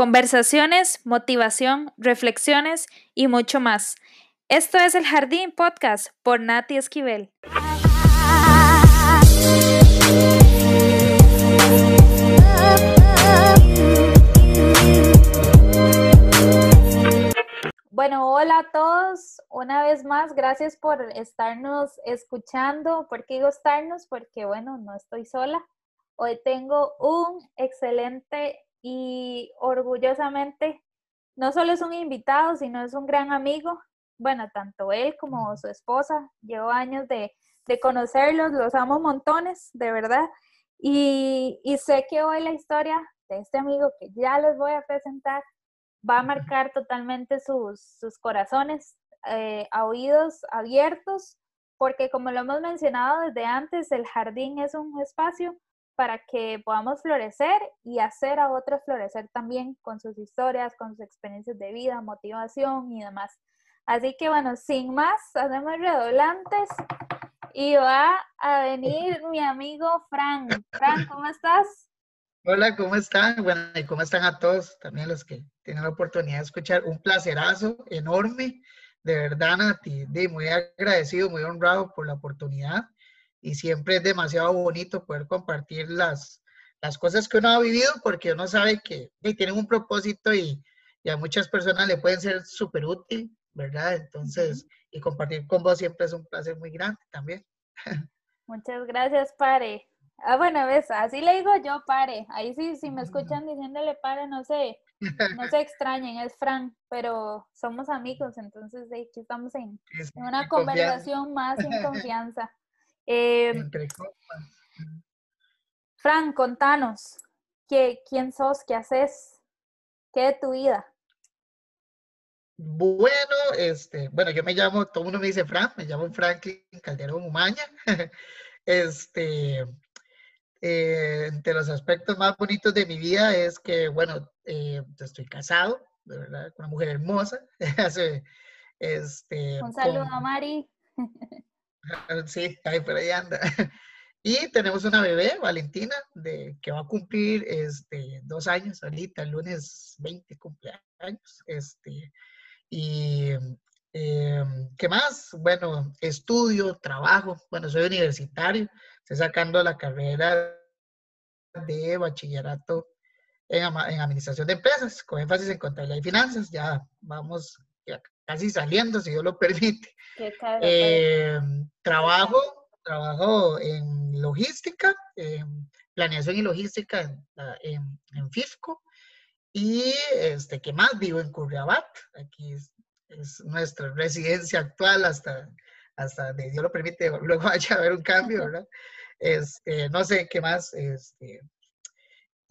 Conversaciones, motivación, reflexiones y mucho más. Esto es el Jardín Podcast por Nati Esquivel. Bueno, hola a todos. Una vez más, gracias por estarnos escuchando. ¿Por qué digo? Porque, bueno, no estoy sola. Hoy tengo un excelente y orgullosamente no solo es un invitado, sino es un gran amigo. Bueno, tanto él como su esposa, llevo años de, conocerlos, los amo montones, de verdad. Y, sé que hoy la historia de este amigo que ya les voy a presentar va a marcar totalmente sus, corazones eh, a oídos abiertos, porque como lo hemos mencionado desde antes, el jardín es un espacio para que podamos florecer y hacer a otros florecer también con sus historias, con sus experiencias de vida, motivación y demás. Así que bueno, sin más, hacemos redoblantes y va a venir mi amigo Frank. Frank, ¿cómo estás? Hola, ¿cómo están? Bueno, y cómo están a todos, también los que tienen la oportunidad de escuchar. Un placerazo enorme, de verdad, Nati, muy agradecido, muy honrado por la oportunidad y siempre es demasiado bonito poder compartir las, las cosas que uno ha vivido porque uno sabe que, tienen un propósito y, y, a muchas personas le pueden ser súper útil, ¿verdad? Entonces, y compartir con vos siempre es un placer muy grande también. Muchas gracias, Pare. Ah, bueno, ves, así le digo yo, Pare. Ahí sí, si me escuchan diciéndole Pare, no sé, no se extrañen, es Fran, pero somos amigos, entonces aquí estamos en, en una conversación más en confianza. Eh, Fran, contanos, ¿qué, ¿quién sos? ¿Qué haces? ¿Qué de tu vida? Bueno, este, bueno, yo me llamo, todo el mundo me dice Fran, me llamo Franklin Calderón Umaña. este, eh, entre los aspectos más bonitos de mi vida es que, bueno, eh, estoy casado, de verdad, con una mujer hermosa. este, Un saludo a Mari. Sí, ahí por ahí anda. Y tenemos una bebé, Valentina, de, que va a cumplir este, dos años ahorita, el lunes 20 cumpleaños. Este, y em, ¿qué más? Bueno, estudio, trabajo, bueno, soy universitario, estoy sacando la carrera de bachillerato en, en administración de empresas, con énfasis en contabilidad y finanzas. Ya vamos casi saliendo, si Dios lo permite. Eh, trabajo, trabajo en logística, en planeación y logística en, en, FIFCO. Y, este, ¿qué más? Vivo en Curriabat. Aquí es, nuestra residencia actual hasta, hasta, de Dios lo permite, luego vaya a haber un cambio, ¿verdad? Este, no sé qué más, este,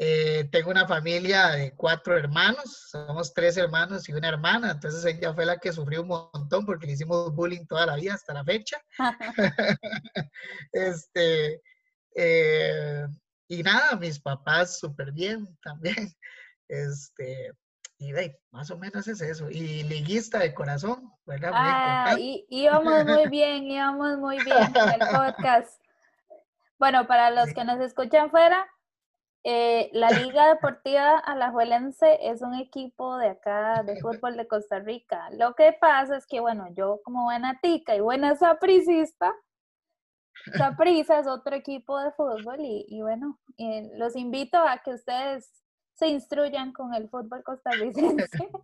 eh, tengo una familia de cuatro hermanos, somos tres hermanos y una hermana, entonces ella fue la que sufrió un montón porque le hicimos bullying toda la vida hasta la fecha. este, eh, y nada, mis papás súper bien también. Este, y ve, más o menos es eso. Y liguista de corazón, ¿verdad? Ah, y, íbamos muy bien, íbamos muy bien en el podcast. Bueno, para los que nos escuchan fuera, eh, la Liga Deportiva Alajuelense es un equipo de acá de fútbol de Costa Rica. Lo que pasa es que, bueno, yo como buena tica y buena sapricista, Saprisa es otro equipo de fútbol y, bueno, eh, los invito a que ustedes se instruyan con el fútbol costarricense.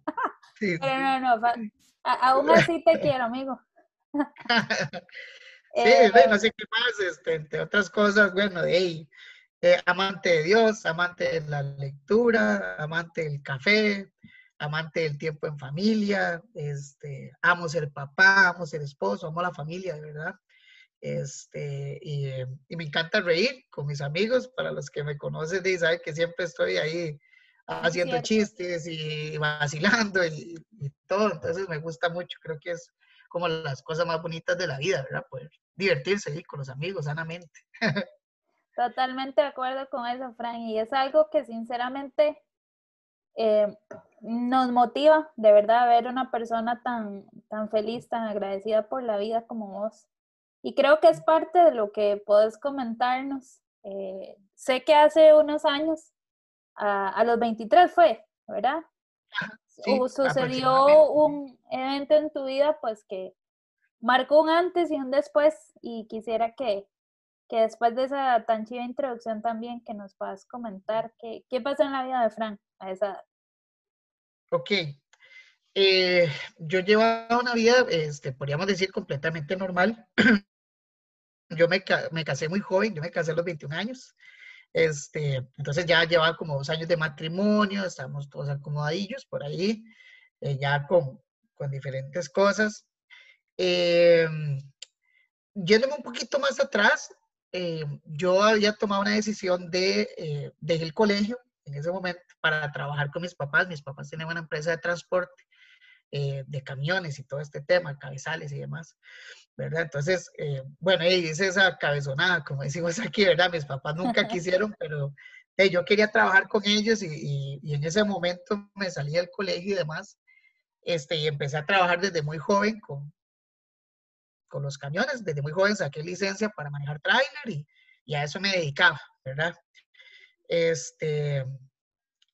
Pero no, no, aún así te quiero, amigo. sí, eh, bueno, sé qué más, este, entre otras cosas, bueno, hey, eh, amante de Dios, amante de la lectura, amante del café, amante del tiempo en familia, este, amo ser papá, amo ser esposo, amo la familia, de verdad. Este, y, me encanta reír con mis amigos, para los que me conocen y saben que siempre estoy ahí haciendo chistes y vacilando y, y, todo, entonces me gusta mucho, creo que es como las cosas más bonitas de la vida, ¿verdad? Poder divertirse ahí con los amigos sanamente. Totalmente de acuerdo con eso, Fran. Y es algo que sinceramente eh, nos motiva de verdad ver una persona tan, tan feliz, tan agradecida por la vida como vos. Y creo que es parte de lo que podés comentarnos. Eh, sé que hace unos años, a, los 23 fue, ¿verdad? o sucedió un evento en tu vida, pues que marcó un antes y un después y quisiera que, que después de esa tan chida introducción también que nos puedas comentar qué, qué pasó en la vida de Frank a esa edad. Ok. Eh, yo llevaba una vida, este, podríamos decir, completamente normal. yo me, me, casé muy joven, yo me casé a los 21 años. Este, entonces ya llevaba como dos años de matrimonio, estábamos todos acomodadillos por ahí, eh, ya con, con diferentes cosas. Eh, yéndome un poquito más atrás, eh, yo había tomado una decisión de eh, el colegio en ese momento para trabajar con mis papás. Mis papás tenían una empresa de transporte eh, de camiones y todo este tema, cabezales y demás, ¿verdad? Entonces, bueno, y hice esa cabezonada, como decimos aquí, ¿verdad? Mis papás nunca quisieron, pero yo quería trabajar con ellos y, y, en ese momento me salí del colegio y demás. Este, y empecé a trabajar desde muy joven con, con los camiones. Desde muy joven saqué licencia para manejar trailer y, y a eso me dedicaba, ¿verdad? Este,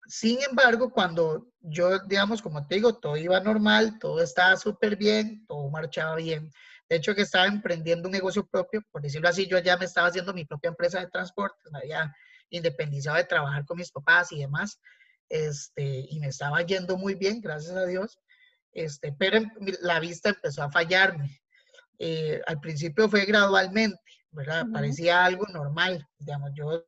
sin embargo, cuando yo, digamos, como te digo, todo iba normal, todo estaba súper bien, todo marchaba bien. De hecho, que estaba emprendiendo un negocio propio, por decirlo así, yo ya me estaba haciendo mi propia empresa de transporte, me había independizado de trabajar con mis papás y demás, este, y me estaba yendo muy bien, gracias a Dios, este, pero la vista empezó a fallarme. Eh, al principio fue gradualmente, ¿verdad? Parecía algo normal, digamos, yo,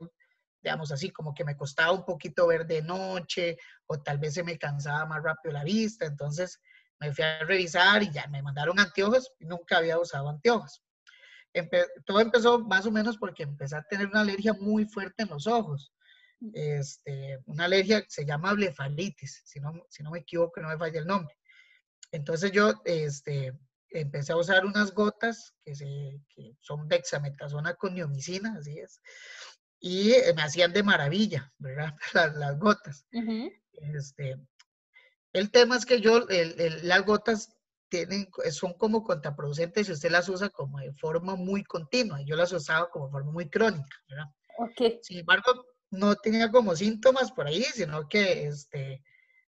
digamos así, como que me costaba un poquito ver de noche o tal vez se me cansaba más rápido la vista, entonces me fui a revisar y ya me mandaron anteojos, nunca había usado anteojos. todo empezó más o menos porque empecé a tener una alergia muy fuerte en los ojos. Mm. Este, una alergia que se llama blefalitis, si no, si no me equivoco, no me falla el nombre. Entonces yo, este, empecé a usar unas gotas que, se, que son dexametasona con neomicina, así es, y eh, me hacían de maravilla, ¿verdad? Las, gotas. este, el tema es que yo, las gotas tienen, son como contraproducentes si usted las usa como de forma muy continua. Yo las usaba como de forma muy crónica, ¿verdad? Okay. Sin embargo, no tenía como síntomas por ahí, sino que este,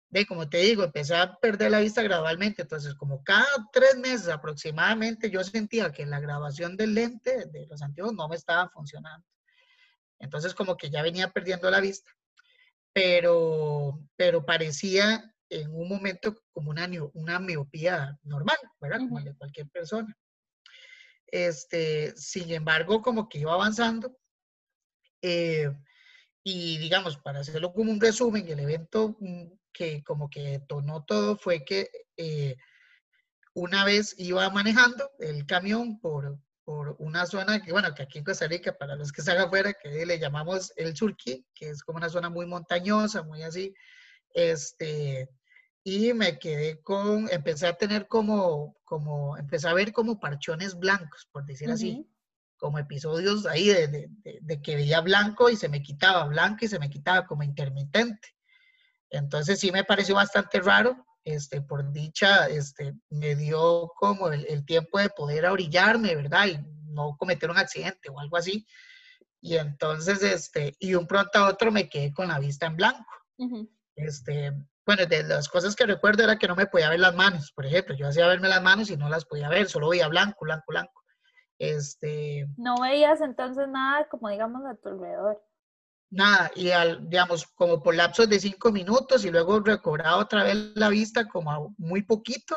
de como te digo, empecé a perder la vista gradualmente, entonces como cada tres meses aproximadamente yo sentía que la grabación del lente de los anteojos no me estaba funcionando. Entonces como que ya venía perdiendo la vista, pero, pero parecía en un momento como una, una miopía normal, ¿verdad? Como de cualquier persona. Este, sin embargo, como que iba avanzando. Eh, y digamos, para hacerlo como un resumen, el evento mm, que como que detonó todo fue que eh, una vez iba manejando el camión por, por una zona que, bueno, que aquí en Costa Rica, para los que están afuera, que le llamamos el Surquí, que es como una zona muy montañosa, muy así, este, y me quedé con, empecé a tener como, como, empecé a ver como parchones blancos, por decir así, como episodios ahí de, de, de, que veía blanco y se me quitaba, blanco y se me quitaba como intermitente. Entonces sí me pareció bastante raro. Este, por dicha, este, me dio como el, tiempo de poder orillarme, ¿verdad? Y no cometer un accidente o algo así. Y entonces, este, y un pronto a otro me quedé con la vista en blanco. Este, bueno, de las cosas que recuerdo era que no me podía ver las manos, por ejemplo. Yo hacía verme las manos y no las podía ver, solo veía blanco, blanco, blanco. Este, no veías entonces nada como digamos a tu alrededor nada, y al, digamos, como por lapsos de cinco minutos y luego recobraba otra vez la vista como muy poquito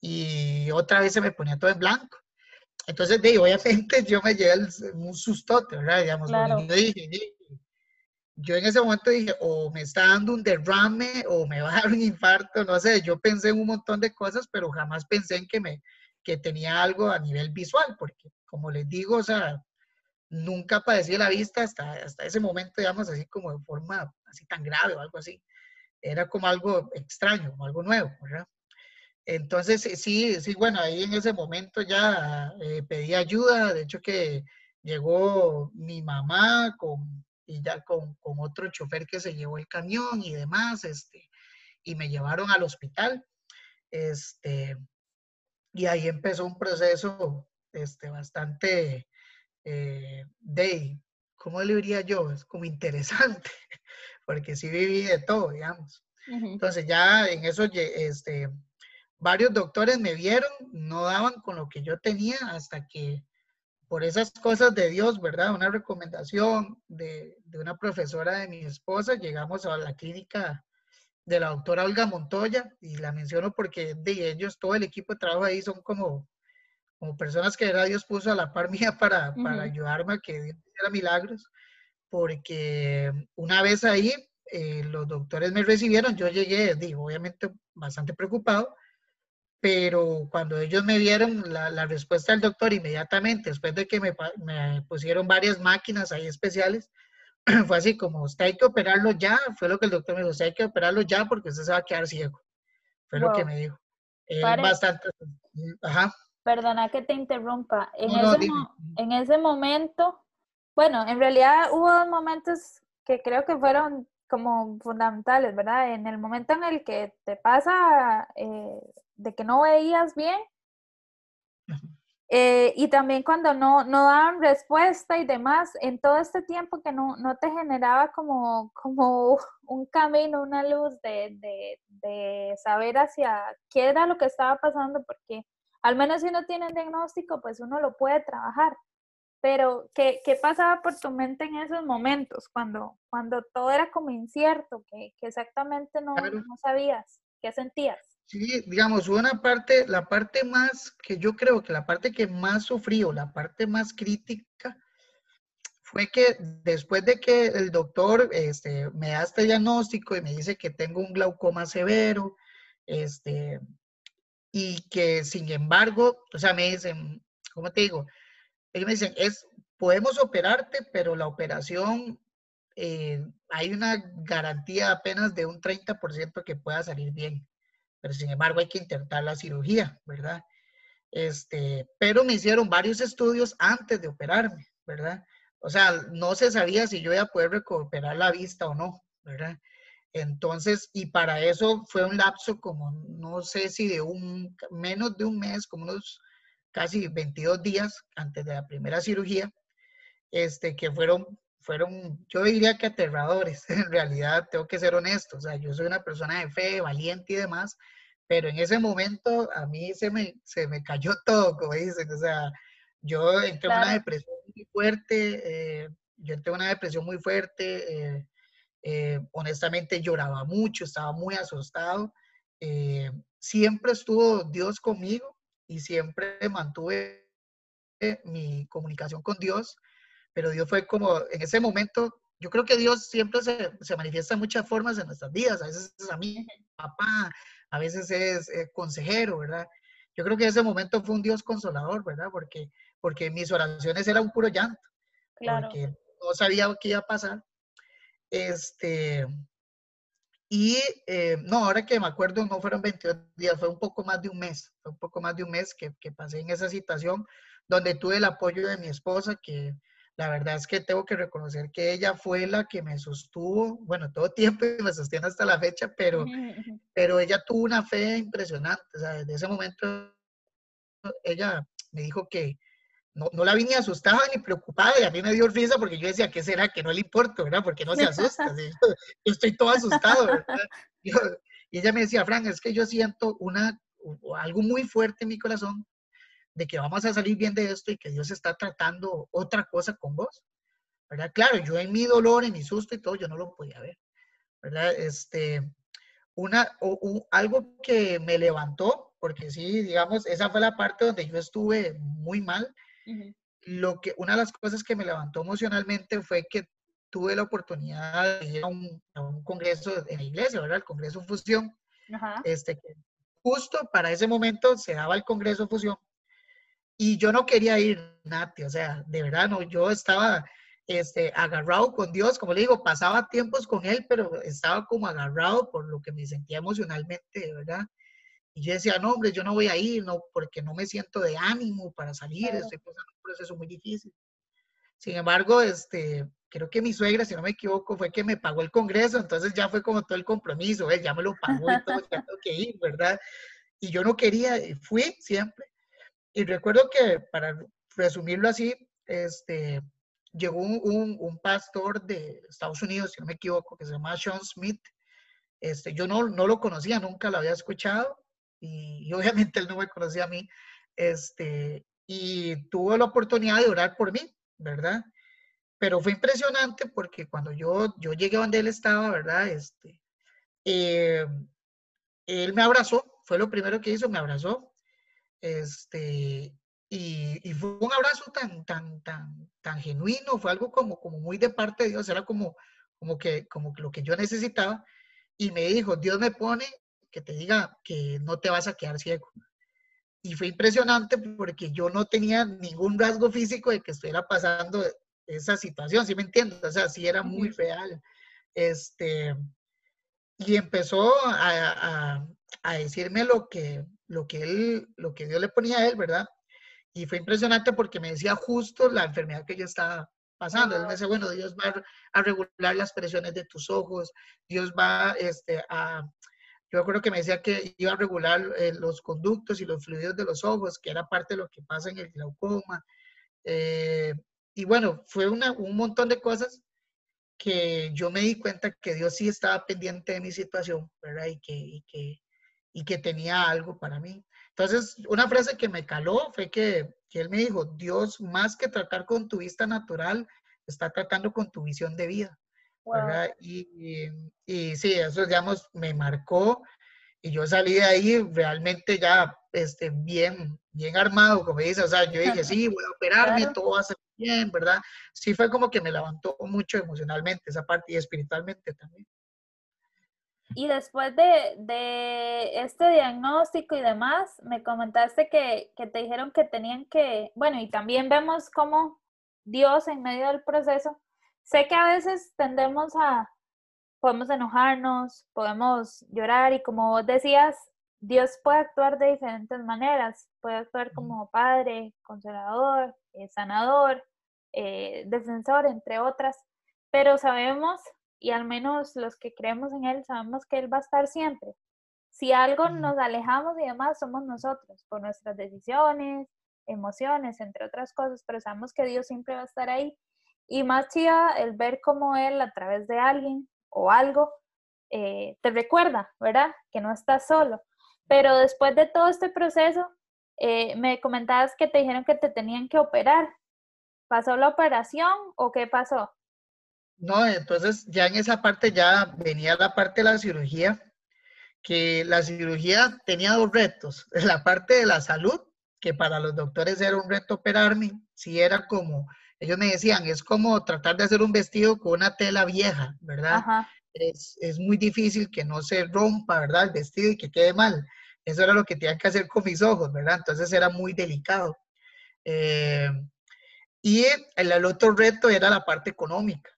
y otra vez se me ponía todo en blanco. Entonces, de, obviamente yo me llevé un sustote, ¿verdad? Digamos, yo, dije, yo en ese momento dije, o me está dando un derrame o me va a dar un infarto, no sé, yo pensé en un montón de cosas, pero jamás pensé en que me que tenía algo a nivel visual, porque como les digo, o sea, nunca padecí la vista hasta, hasta ese momento, digamos, así como de forma así tan grave o algo así. Era como algo extraño, como algo nuevo, ¿verdad? Entonces, sí, sí, bueno, ahí en ese momento ya eh, pedí ayuda, de hecho que llegó mi mamá con, y ya con, con, otro chofer que se llevó el camión y demás, este, y me llevaron al hospital, este, y ahí empezó un proceso, este, bastante, eh, de, ¿cómo le diría yo? Es como interesante, porque sí viví de todo, digamos. Entonces ya en eso, este, varios doctores me vieron, no daban con lo que yo tenía hasta que por esas cosas de Dios, ¿verdad? Una recomendación de, de una profesora de mi esposa, llegamos a la clínica de la doctora Olga Montoya y la menciono porque de ellos, todo el equipo de trabajo ahí son como, como personas que Dios puso a la par mía para, para ayudarme a que Dios hiciera milagros, porque una vez ahí eh, los doctores me recibieron, yo llegué, digo, obviamente bastante preocupado, pero cuando ellos me vieron la, la respuesta del doctor inmediatamente, después de que me, me pusieron varias máquinas ahí especiales, fue así como, usted hay que operarlo ya, fue lo que el doctor me dijo, usted hay que operarlo ya porque usted se va a quedar ciego. Fue lo que me dijo. bastante, ajá. Perdona que te interrumpa. En, ese, en ese momento, bueno, en realidad hubo dos momentos que creo que fueron como fundamentales, ¿verdad? En el momento en el que te pasa eh, de que no veías bien, eh, y también cuando no, no daban respuesta y demás, en todo este tiempo que no, no te generaba como, como un camino, una luz de, de, de, saber hacia qué era lo que estaba pasando, porque al menos si uno tiene un diagnóstico, pues uno lo puede trabajar. Pero, ¿qué, qué pasaba por tu mente en esos momentos, cuando, cuando todo era como incierto, que, que exactamente no, no sabías, qué sentías? Sí, digamos, una parte, la parte más, que yo creo que la parte que más sufrí o la parte más crítica fue que después de que el doctor este, me da este diagnóstico y me dice que tengo un glaucoma severo, este, y que sin embargo, o sea, me dicen, ¿cómo te digo? Ellos me dicen, es, podemos operarte, pero la operación, eh, hay una garantía apenas de un 30% que pueda salir bien pero sin embargo hay que intentar la cirugía, ¿verdad? Este, pero me hicieron varios estudios antes de operarme, ¿verdad? O sea, no se sabía si yo iba a poder recuperar la vista o no, ¿verdad? Entonces, y para eso fue un lapso como, no sé si de un, menos de un mes, como unos casi 22 días antes de la primera cirugía, este, que fueron, fueron, yo diría que aterradores, en realidad tengo que ser honesto, o sea, yo soy una persona de fe, valiente y demás, pero en ese momento a mí se me, se me cayó todo, como dicen, o sea, yo entré en una depresión muy fuerte, eh, yo entré en una depresión muy fuerte, eh, eh, honestamente lloraba mucho, estaba muy asustado, siempre estuvo Dios conmigo y siempre mantuve mi comunicación con Dios, pero Dios fue como, en ese momento, yo creo que Dios siempre se, se manifiesta en muchas formas en nuestras vidas, a veces es a mí, papá, a veces es consejero, ¿verdad? Yo creo que ese momento fue un Dios consolador, ¿verdad? Porque, porque mis oraciones eran un puro llanto. Claro. Porque no sabía qué iba a pasar. Este, y eh, no, ahora que me acuerdo, no fueron 22 días, fue un poco más de un mes, fue un poco más de un mes que, que pasé en esa situación donde tuve el apoyo de mi esposa, que, la verdad es que tengo que reconocer que ella fue la que me sostuvo, bueno, todo tiempo y me sostiene hasta la fecha, pero, pero ella tuvo una fe impresionante. O sea, desde ese momento ella me dijo que no, no la vi ni asustada ni preocupada y a mí me dio risa porque yo decía, ¿qué será? Que no le importa, ¿verdad? Porque no se asusta. Yo, estoy todo asustado, ¿verdad? y ella me decía, Frank, es que yo siento una, algo muy fuerte en mi corazón de que vamos a salir bien de esto y que Dios está tratando otra cosa con vos, ¿verdad? Claro, yo en mi dolor, en mi susto y todo, yo no lo podía ver, ¿verdad? Este, una, o, algo que me levantó, porque sí, digamos, esa fue la parte donde yo estuve muy mal. Lo que, una de las cosas que me levantó emocionalmente fue que tuve la oportunidad de ir a un, congreso en la iglesia, ¿verdad? El Congreso Fusión. Este, justo para ese momento se daba el Congreso Fusión y yo no quería ir, Nati, o sea, de verdad, no, yo estaba este, agarrado con Dios, como le digo, pasaba tiempos con Él, pero estaba como agarrado por lo que me sentía emocionalmente, ¿verdad? Y yo decía, no, hombre, yo no voy a ir, no, porque no me siento de ánimo para salir, estoy pasando un proceso muy difícil. Sin embargo, este, creo que mi suegra, si no me equivoco, fue que me pagó el congreso, entonces ya fue como todo el compromiso, ¿ves? ya me lo pagó y todo, ya tengo que ir, ¿verdad? Y yo no quería, fui siempre, y recuerdo que, para resumirlo así, este, llegó un, un, pastor de Estados Unidos, si no me equivoco, que se llama Sean Smith, Este, yo no, no lo conocía, nunca lo había escuchado y, obviamente él no me conocía a mí. Este, y tuvo la oportunidad de orar por mí, ¿verdad? Pero fue impresionante porque cuando yo, yo llegué donde él estaba, ¿verdad? Este, eh, él me abrazó, fue lo primero que hizo, me abrazó. Este, y, fue un abrazo tan, tan, tan, tan genuino, fue algo como, como muy de parte de Dios, era como, como, que, como lo que yo necesitaba. Y me dijo, Dios me pone que te diga que no te vas a quedar ciego. Y fue impresionante porque yo no tenía ningún rasgo físico de que estuviera pasando esa situación, ¿sí me entiendes? O sea, sí era muy real. Este, y empezó a, a, decirme lo que, lo, que él, lo que Dios le ponía a él, ¿verdad? Y fue impresionante porque me decía justo la enfermedad que yo estaba pasando. Él me decía, bueno, Dios va a regular las presiones de tus ojos, Dios va este, a... Yo creo que me decía que iba a regular eh, los conductos y los fluidos de los ojos, que era parte de lo que pasa en el glaucoma. Eh, y bueno, fue una, un montón de cosas que yo me di cuenta que Dios sí estaba pendiente de mi situación, ¿verdad? Y que, y que, y que tenía algo para mí. Entonces, una frase que me caló fue que, que, él me dijo, Dios más que tratar con tu vista natural, está tratando con tu visión de vida. ¿Verdad? Y, y, sí, eso, digamos, me marcó y yo salí de ahí realmente ya este, bien, bien armado, como dice, o sea, yo dije, sí, voy a operarme, todo va a ser bien, ¿verdad? Sí fue como que me levantó mucho emocionalmente esa parte y espiritualmente también. Y después de, de, este diagnóstico y demás, me comentaste que, que, te dijeron que tenían que, bueno, y también vemos cómo Dios en medio del proceso, sé que a veces tendemos a, podemos enojarnos, podemos llorar y como vos decías, Dios puede actuar de diferentes maneras, puede actuar como padre, consolador, eh, sanador, eh, defensor, entre otras, pero sabemos y al menos los que creemos en Él sabemos que Él va a estar siempre. Si algo nos alejamos y demás, somos nosotros, por nuestras decisiones, emociones, entre otras cosas, pero sabemos que Dios siempre va a estar ahí. Y más chida el ver cómo Él a través de alguien o algo eh, te recuerda, ¿verdad? Que no estás solo. Pero después de todo este proceso, eh, me comentabas que te dijeron que te tenían que operar. ¿Pasó la operación o qué pasó? No, entonces ya en esa parte ya venía la parte de la cirugía, que la cirugía tenía dos retos. La parte de la salud, que para los doctores era un reto operarme, si era como, ellos me decían, es como tratar de hacer un vestido con una tela vieja, ¿verdad? Es, es, muy difícil que no se rompa, ¿verdad? El vestido y que quede mal. Eso era lo que tenían que hacer con mis ojos, ¿verdad? Entonces era muy delicado. Eh, y el, el, otro reto era la parte económica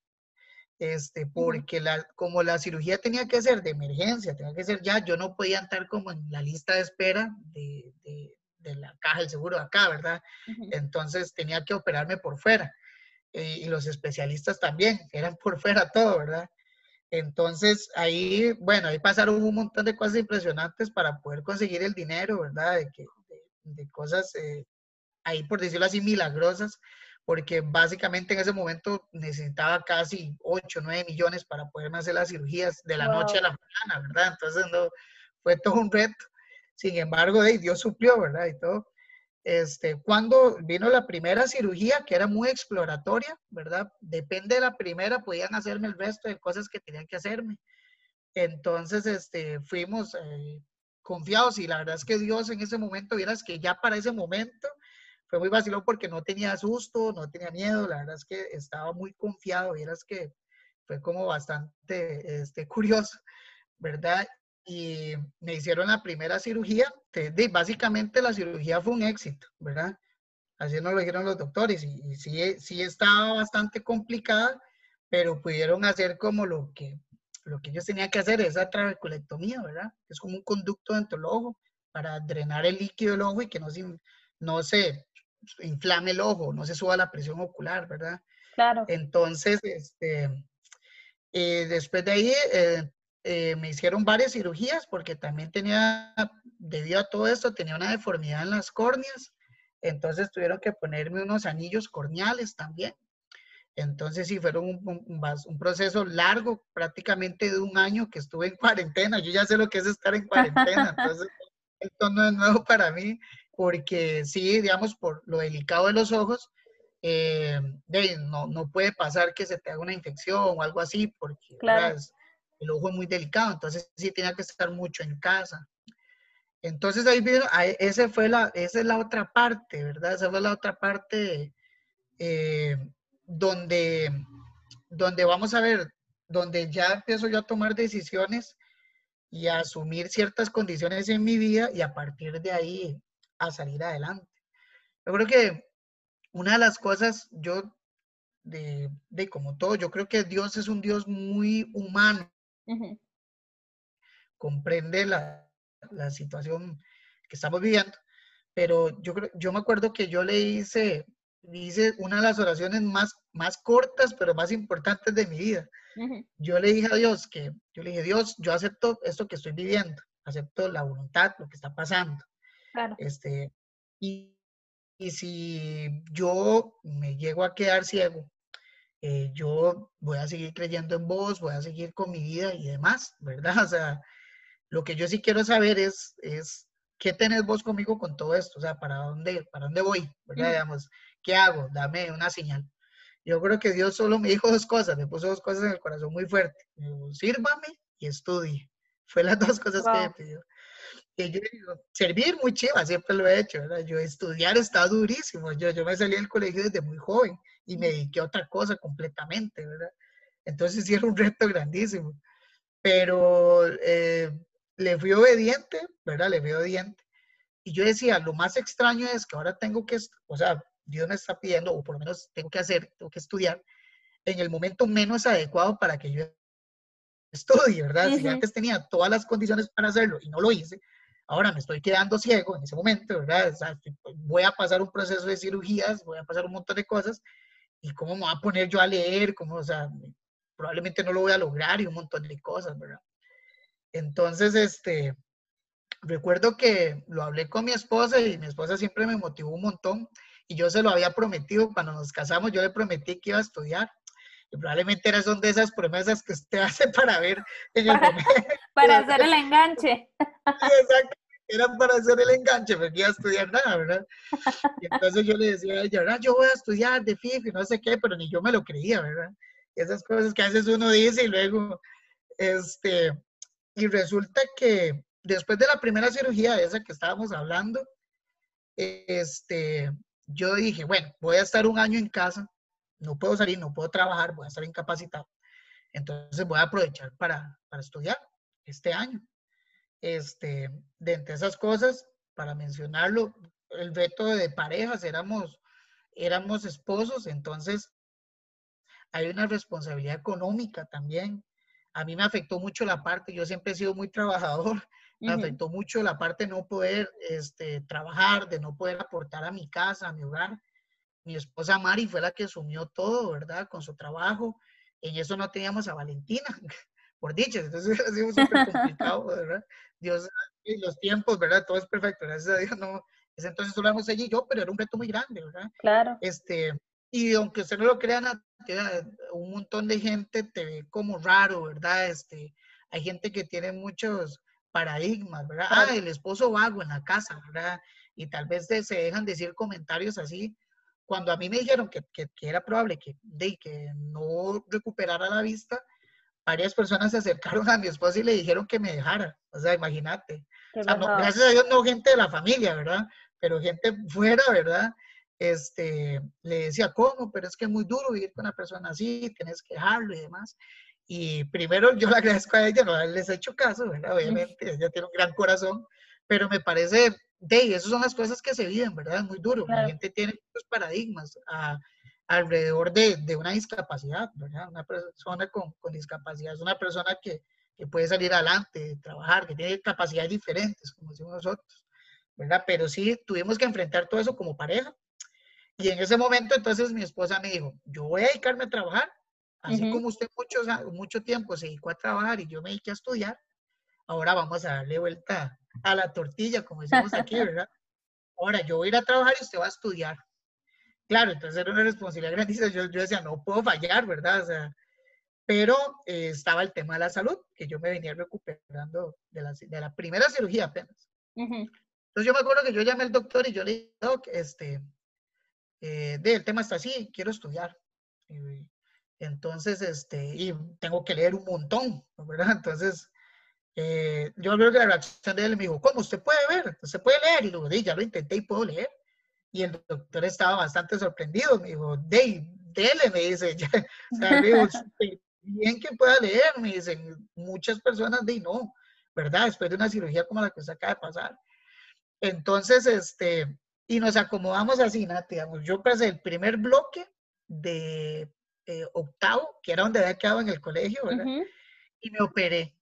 este, porque la, como la cirugía tenía que ser de emergencia, tenía que ser ya, yo no podía estar como en la lista de espera de, de, de la caja del seguro de acá, ¿verdad? Entonces tenía que operarme por fuera. Eh, y los especialistas también, eran por fuera todo, ¿verdad? Entonces ahí, bueno, ahí pasaron un montón de cosas impresionantes para poder conseguir el dinero, ¿verdad? De, que, de, cosas eh, ahí, por decirlo así, milagrosas porque básicamente en ese momento necesitaba casi 8, 9 millones para poderme hacer las cirugías de la noche a la mañana, ¿verdad? Entonces no, fue todo un reto. Sin embargo, Dios suplió, ¿verdad? Y todo. Este, cuando vino la primera cirugía, que era muy exploratoria, ¿verdad? Depende de la primera, podían hacerme el resto de cosas que tenían que hacerme. Entonces, este, fuimos eh, confiados y la verdad es que Dios en ese momento, vieras que ya para ese momento, fue muy vacilón porque no tenía susto, no tenía miedo, la verdad es que estaba muy confiado, vieras que fue como bastante este, curioso, ¿verdad? Y me hicieron la primera cirugía, de, básicamente la cirugía fue un éxito, ¿verdad? Así nos lo dijeron los doctores, y, sí, sí estaba bastante complicada, pero pudieron hacer como lo que, lo que ellos tenían que hacer, esa trabeculectomía, ¿verdad? Es como un conducto dentro del ojo para drenar el líquido del ojo y que no se, no se inflame el ojo, no se suba la presión ocular, ¿verdad? Claro. Entonces, este, eh, después de ahí eh, eh, me hicieron varias cirugías porque también tenía, debido a todo esto, tenía una deformidad en las córneas. Entonces tuvieron que ponerme unos anillos corneales también. Entonces sí, fueron un, un, proceso largo, prácticamente de un año que estuve en cuarentena. Yo ya sé lo que es estar en cuarentena, entonces esto no es nuevo para mí, porque sí, digamos, por lo delicado de los ojos, eh, no, no, puede pasar que se te haga una infección o algo así, porque el ojo es muy delicado, entonces sí tenía que estar mucho en casa. Entonces ahí vieron, esa, fue la, esa es la otra parte, ¿verdad? Esa fue la otra parte eh, donde, donde vamos a ver, donde ya empiezo yo a tomar decisiones y a asumir ciertas condiciones en mi vida y a partir de ahí a salir adelante. Yo creo que una de las cosas, yo, de, de como todo, yo creo que Dios es un Dios muy humano. Comprende la, la situación que estamos viviendo. Pero yo, yo me acuerdo que yo le hice, hice una de las oraciones más, más cortas, pero más importantes de mi vida. Yo le dije a Dios que, yo le dije, Dios, yo acepto esto que estoy viviendo, acepto la voluntad, lo que está pasando. Este, y, y, si yo me llego a quedar ciego, eh, yo voy a seguir creyendo en vos, voy a seguir con mi vida y demás, ¿verdad? O sea, lo que yo sí quiero saber es, es ¿qué tenés vos conmigo con todo esto? O sea, ¿para dónde, para dónde voy? ¿Verdad? Digamos, ¿qué hago? Dame una señal. Yo creo que Dios solo me dijo dos cosas, me puso dos cosas en el corazón muy fuerte. Dijo, sírvame y estudie. Fue las dos cosas que me pidió. Y yo digo, servir muy chiva, siempre lo he hecho, ¿verdad? Yo estudiar está durísimo. Yo, yo me salí del colegio desde muy joven y me dediqué a otra cosa completamente, ¿verdad? Entonces sí era un reto grandísimo. Pero eh, le fui obediente, ¿verdad? Le fui obediente. Y yo decía, lo más extraño es que ahora tengo que, o sea, Dios me está pidiendo, o por lo menos tengo que hacer, tengo que estudiar en el momento menos adecuado para que yo estudie, ¿verdad? Si antes tenía todas las condiciones para hacerlo y no lo hice, ahora me estoy quedando ciego en ese momento, ¿verdad? O sea, voy a pasar un proceso de cirugías, voy a pasar un montón de cosas, y cómo me voy a poner yo a leer, cómo, o sea, probablemente no lo voy a lograr y un montón de cosas, ¿verdad? Entonces, este, recuerdo que lo hablé con mi esposa y mi esposa siempre me motivó un montón y yo se lo había prometido cuando nos casamos, yo le prometí que iba a estudiar. Y probablemente eran son de esas promesas que usted hace para ver en el momento. Para hacer el enganche. exacto, era para hacer el enganche, porque iba a estudiar nada, ¿verdad? Y entonces yo le decía a ella, yo voy a estudiar de FIF y no sé qué, pero ni yo me lo creía, ¿verdad? esas cosas que a veces uno dice y luego, este, y resulta que después de la primera cirugía de esa que estábamos hablando, este, yo dije, bueno, voy a estar un año en casa, no puedo salir, no puedo trabajar, voy a estar incapacitado. Entonces voy a aprovechar para, para estudiar este año. Este, de entre esas cosas, para mencionarlo, el veto de parejas, éramos, éramos esposos, entonces hay una responsabilidad económica también a mí me afectó mucho la parte, yo siempre he sido muy trabajador, me afectó mucho la parte de no poder este, trabajar, de no poder aportar a mi casa, a mi hogar. Mi esposa Mari fue la que asumió todo, ¿verdad? Con su trabajo. En eso no teníamos a Valentina, por dicho, entonces ha sido súper complicado, ¿verdad? Dios, los tiempos, ¿verdad? Todo es perfecto, gracias a Dios, no. Entonces solo éramos ella y yo, pero era un reto muy grande, ¿verdad? Claro. Este, y aunque usted no lo crean, un montón de gente te ve como raro, ¿verdad? Este, hay gente que tiene muchos paradigmas, ¿verdad? Ah, el esposo vago en la casa, ¿verdad? Y tal vez se dejan decir comentarios así. Cuando a mí me dijeron que, que, era probable que, de, que no recuperara la vista, varias personas se acercaron a mi esposo y le dijeron que me dejara. O sea, imagínate. O sea, gracias a Dios no gente de la familia, ¿verdad? Pero gente fuera, ¿verdad? este, le decía, ¿cómo? Pero es que es muy duro vivir con una persona así, tienes que dejarlo y demás. Y primero yo le agradezco a ella no haberles hecho caso, ¿verdad? Obviamente, ella tiene un gran corazón, pero me parece, de esas son las cosas que se viven, ¿verdad? Es muy duro. La gente tiene muchos paradigmas alrededor de, de, una discapacidad, ¿verdad? Una persona con, con discapacidad es una persona que, que, puede salir adelante, trabajar, que tiene capacidades diferentes, como decimos nosotros, ¿verdad? Pero sí tuvimos que enfrentar todo eso como pareja y en ese momento entonces mi esposa me dijo, yo voy a dedicarme a trabajar, así como usted mucho, mucho tiempo se dedicó a trabajar y yo me dediqué a estudiar, ahora vamos a darle vuelta a la tortilla, como decimos aquí, ¿verdad? Ahora yo voy a ir a trabajar y usted va a estudiar. Claro, entonces era una responsabilidad grandísima. Yo, yo decía, no puedo fallar, ¿verdad? O sea, pero eh, estaba el tema de la salud, que yo me venía recuperando de la, de la primera cirugía apenas. Entonces yo me acuerdo que yo llamé al doctor y yo le dije, doc, este, eh, de, el tema está así, quiero estudiar. entonces, este, y tengo que leer un montón, ¿verdad? Entonces, eh, yo creo que la reacción de él me dijo, ¿cómo? ¿Usted puede ver? ¿Usted puede leer? Y luego, ya lo intenté y puedo leer. Y el doctor estaba bastante sorprendido, me dijo, Dave, dele, me dice, ya, o sea, me dijo, bien que pueda leer, me dicen, muchas personas de no, ¿verdad? Después de una cirugía como la que se acaba de pasar. Entonces, este, y nos acomodamos así, Nati, digamos, yo pasé el primer bloque de eh, octavo, que era donde había quedado en el colegio, ¿verdad? Y me operé.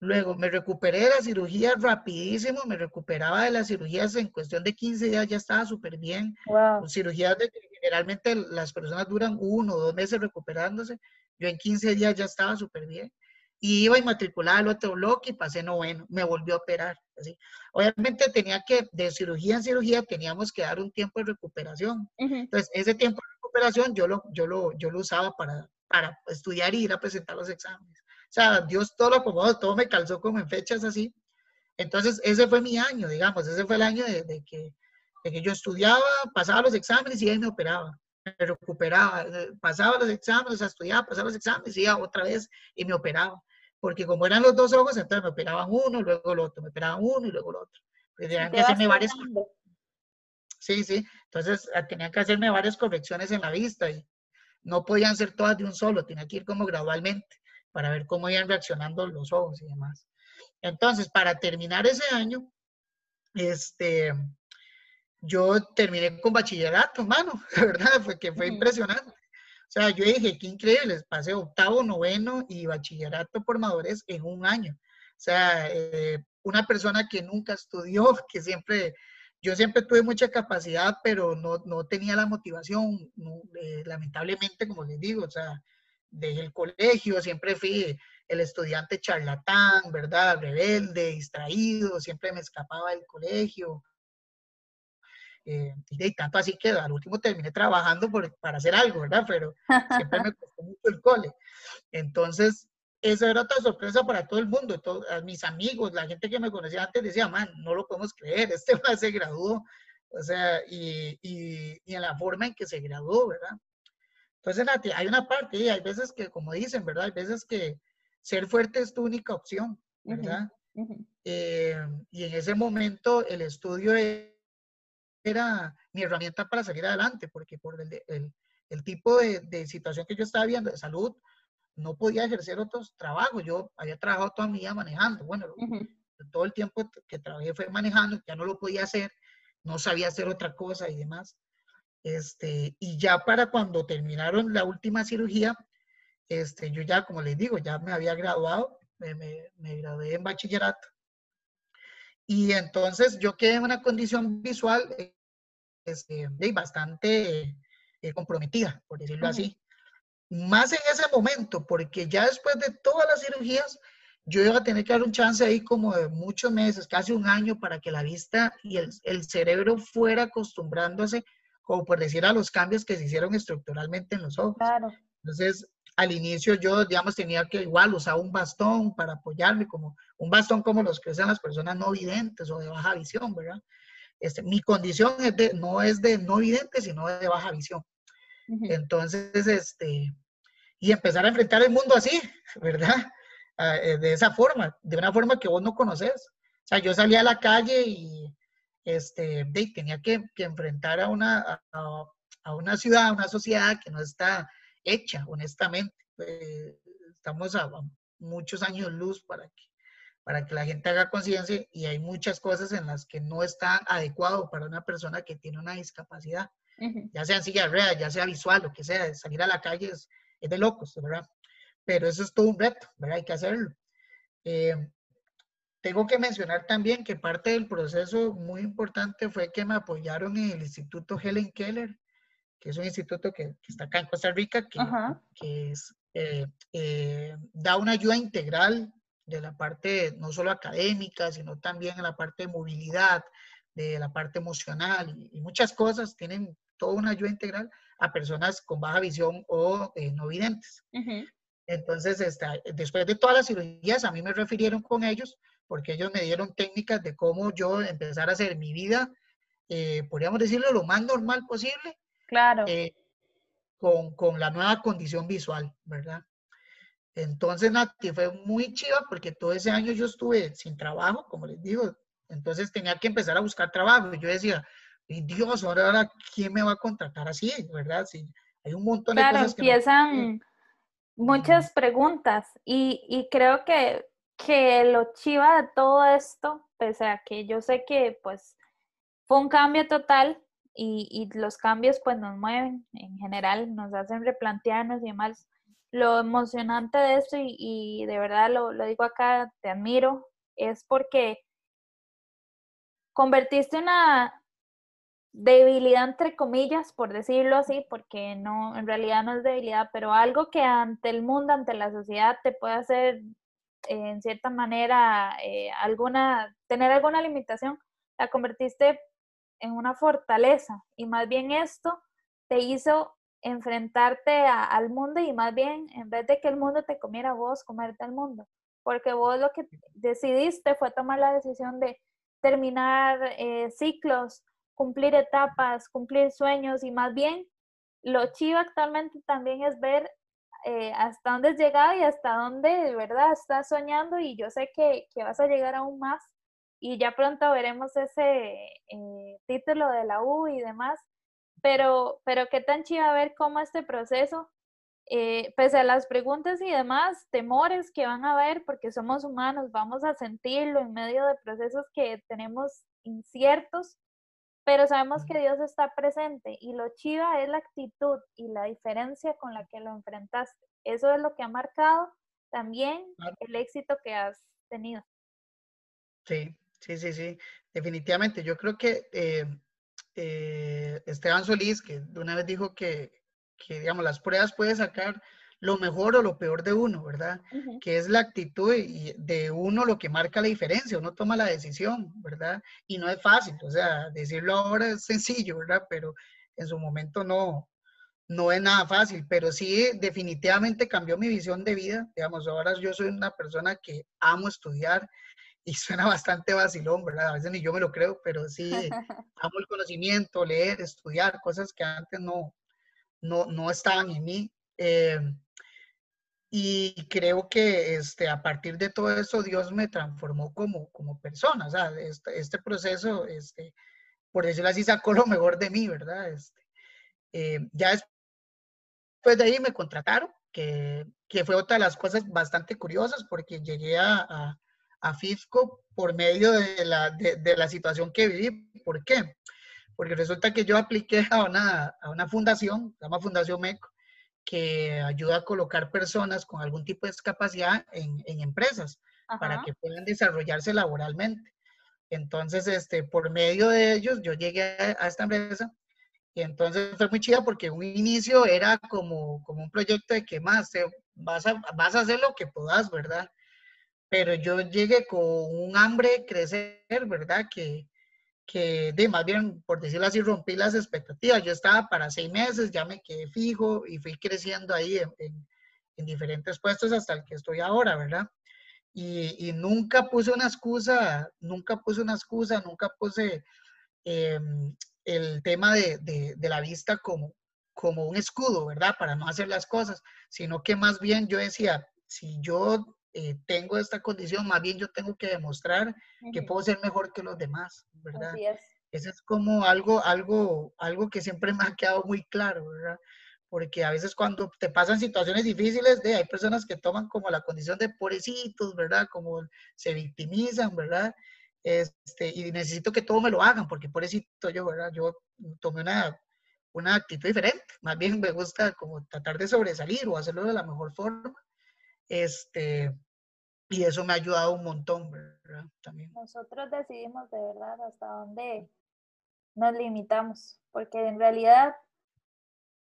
Luego me recuperé de la cirugía rapidísimo, me recuperaba de las cirugías en cuestión de 15 días, ya estaba súper bien. Wow. Cirugías de que generalmente las personas duran uno o dos meses recuperándose. Yo en 15 días ya estaba súper bien. Y iba inmatriculada al otro bloque y pasé noveno, me volvió a operar. Así. Obviamente tenía que, de cirugía en cirugía, teníamos que dar un tiempo de recuperación. Entonces, ese tiempo de recuperación yo lo, yo lo, yo lo usaba para, para estudiar y ir a presentar los exámenes. O sea, Dios todo lo acomodó, todo me calzó como en fechas así. Entonces, ese fue mi año, digamos, ese fue el año de, de que, de que yo estudiaba, pasaba los exámenes y ahí me operaba me recuperaba, eh, pasaba los exámenes, estudiaba, pasaba los exámenes, iba otra vez y me operaba. Porque como eran los dos ojos, entonces me operaban uno, luego el otro, me operaban uno y luego el otro. Tenían que hacerme varias Sí, sí. Entonces ah, tenían que hacerme varias correcciones en la vista y no podían ser todas de un solo, tenía que ir como gradualmente para ver cómo iban reaccionando los ojos y demás. Entonces, para terminar ese año, este, yo terminé con bachillerato, la verdad, fue que fue impresionante. O sea, yo dije, qué increíble, pasé octavo, noveno y bachillerato por madurez en un año. O sea, eh, una persona que nunca estudió, que siempre, yo siempre tuve mucha capacidad, pero no, no tenía la motivación, eh, lamentablemente, como les digo, o sea, desde el colegio siempre fui el estudiante charlatán, ¿verdad? Rebelde, distraído, siempre me escapaba del colegio, eh, y tanto así que al último terminé trabajando por, para hacer algo, ¿verdad? Pero siempre me costó mucho el cole. Entonces, esa era otra sorpresa para todo el mundo, todos, mis amigos, la gente que me conocía antes decía, man, no lo podemos creer, este man se graduó, o sea, y, y, y en la forma en que se graduó, ¿verdad? Entonces, hay una parte, y hay veces que, como dicen, ¿verdad? Hay veces que ser fuerte es tu única opción, ¿verdad? Eh, y en ese momento el estudio es era mi herramienta para salir adelante, porque por el, el, el tipo de, de, situación que yo estaba viendo de salud, no podía ejercer otros trabajos. Yo había trabajado toda mi vida manejando. Bueno, todo el tiempo que trabajé fue manejando, ya no lo podía hacer, no sabía hacer otra cosa y demás. Este, y ya para cuando terminaron la última cirugía, este, yo ya, como les digo, ya me había graduado, me, me, me gradué en bachillerato. Y entonces yo quedé en una condición visual este, bastante eh, comprometida, por decirlo así. Más en ese momento, porque ya después de todas las cirugías, yo iba a tener que dar un chance ahí como de muchos meses, casi un año, para que la vista y el, el cerebro fuera acostumbrándose, como por decir, a los cambios que se hicieron estructuralmente en los ojos. Claro. Entonces, al inicio yo, digamos, tenía que igual usar un bastón para apoyarme, como un bastón como los que usan las personas no videntes o de baja visión, ¿verdad? Este, mi condición es de, no es de no vidente, sino de baja visión. Entonces, este, y empezar a enfrentar el mundo así, ¿verdad? Ah, eh, de esa forma, de una forma que vos no conoces. O sea, yo salía a la calle y este, de, tenía que, que, enfrentar a una, a, a, una ciudad, a una sociedad que no está hecha, honestamente. Eh, estamos a, a muchos años luz para que para que la gente haga conciencia y hay muchas cosas en las que no está adecuado para una persona que tiene una discapacidad, ya sea en silla de ruedas, ya sea visual, lo que sea, salir a la calle es, de locos, ¿verdad? Pero eso es todo un reto, ¿verdad? Hay que hacerlo. Eh, tengo que mencionar también que parte del proceso muy importante fue que me apoyaron en el Instituto Helen Keller, que es un instituto que, está acá en Costa Rica, que, que es, eh, eh, da una ayuda integral de la parte no solo académica, sino también en la parte de movilidad, de la parte emocional y, muchas cosas, tienen toda una ayuda integral a personas con baja visión o eh, no videntes. Entonces, después de todas las cirugías, a mí me refirieron con ellos porque ellos me dieron técnicas de cómo yo empezar a hacer mi vida, eh, podríamos decirlo, lo más normal posible. Claro. Eh, con, con, la nueva condición visual, ¿verdad? Entonces, Nati, fue muy chiva porque todo ese año yo estuve sin trabajo, como les digo, entonces tenía que empezar a buscar trabajo. Yo decía, Dios, ahora, ahora, ¿quién me va a contratar así? ¿Verdad? Sí, hay un montón de cosas que empiezan muchas preguntas y, y, creo que, que lo chiva de todo esto, pese a que yo sé que pues fue un cambio total y, y los cambios pues nos mueven en general, nos hacen replantearnos y demás. Lo emocionante de esto y, y de verdad lo, lo digo acá, te admiro, es porque convertiste una debilidad entre comillas, por decirlo así, porque no, en realidad no es debilidad, pero algo que ante el mundo, ante la sociedad te puede hacer en cierta manera eh, alguna, tener alguna limitación, la convertiste en una fortaleza. Y más bien esto te hizo enfrentarte al mundo y más bien en vez de que el mundo te comiera vos, comerte al mundo, porque vos lo que decidiste fue tomar la decisión de terminar eh, ciclos, cumplir etapas, cumplir sueños y más bien lo chivo actualmente también es ver eh, hasta dónde has llegado y hasta dónde de verdad estás soñando y yo sé que, vas a llegar aún más y ya pronto veremos ese eh, título de la U y demás, pero, pero qué tan chiva ver cómo este proceso eh, pese a las preguntas y demás, temores que van a haber, porque somos humanos, vamos a sentirlo en medio de procesos que tenemos inciertos, pero sabemos que Dios está presente y lo chiva es la actitud y la diferencia con la que lo enfrentaste. Eso es lo que ha marcado también el éxito que has tenido. Sí, sí, sí, sí, definitivamente. Yo creo que eh, eh, Esteban Solís, que una vez dijo que que, digamos, las pruebas pueden sacar lo mejor o lo peor de uno, ¿verdad? Que es la actitud de uno lo que marca la diferencia, uno toma la decisión, ¿verdad? Y no es fácil, o sea, decirlo ahora es sencillo, ¿verdad? Pero en su momento no, no es nada fácil, pero sí definitivamente cambió mi visión de vida, digamos, ahora yo soy una persona que amo estudiar y suena bastante vacilón, ¿verdad? A veces ni yo me lo creo, pero sí amo el conocimiento, leer, estudiar, cosas que antes no, no, no estaban en mí. Eh, y creo que este, a partir de todo eso Dios me transformó como, como persona. O sea, este, este proceso, este, por decirlo así, sacó lo mejor de mí, ¿verdad? Este, eh, ya después de ahí me contrataron, que, que, fue otra de las cosas bastante curiosas porque llegué a, a, a FIFCO por medio de la, de, de la situación que viví. ¿Por qué? porque resulta que yo apliqué a una, a una fundación, se llama Fundación MECO, que ayuda a colocar personas con algún tipo de discapacidad en, en empresas para que puedan desarrollarse laboralmente. Entonces, este, por medio de ellos, yo llegué a, esta empresa y entonces fue muy chida porque un inicio era como, como un proyecto de que más, vas, a, vas a hacer lo que puedas, ¿verdad? Pero yo llegué con un hambre crecer, ¿verdad? Que, que de más bien, por decirlo así, rompí las expectativas. Yo estaba para seis meses, ya me quedé fijo y fui creciendo ahí en, en, diferentes puestos hasta el que estoy ahora, ¿verdad? Y, y, nunca puse una excusa, nunca puse una excusa, nunca puse em, el tema de, de, de, la vista como, como un escudo, ¿verdad? Para no hacer las cosas, sino que más bien yo decía, si yo eh, tengo esta condición, más bien yo tengo que demostrar que puedo ser mejor que los demás, ¿verdad? Así es. Eso es como algo, algo, algo que siempre me ha quedado muy claro, ¿verdad? Porque a veces cuando te pasan situaciones difíciles, de, hay personas que toman como la condición de pobrecitos, ¿verdad? Como se victimizan, ¿verdad? Este, y necesito que todo me lo hagan, porque pobrecito yo, ¿verdad? Yo tomé una, una actitud diferente. Más bien me gusta como tratar de sobresalir o hacerlo de la mejor forma. Este, y eso me ha ayudado un montón, ¿verdad? También. Nosotros decidimos de verdad hasta dónde nos limitamos, porque en realidad,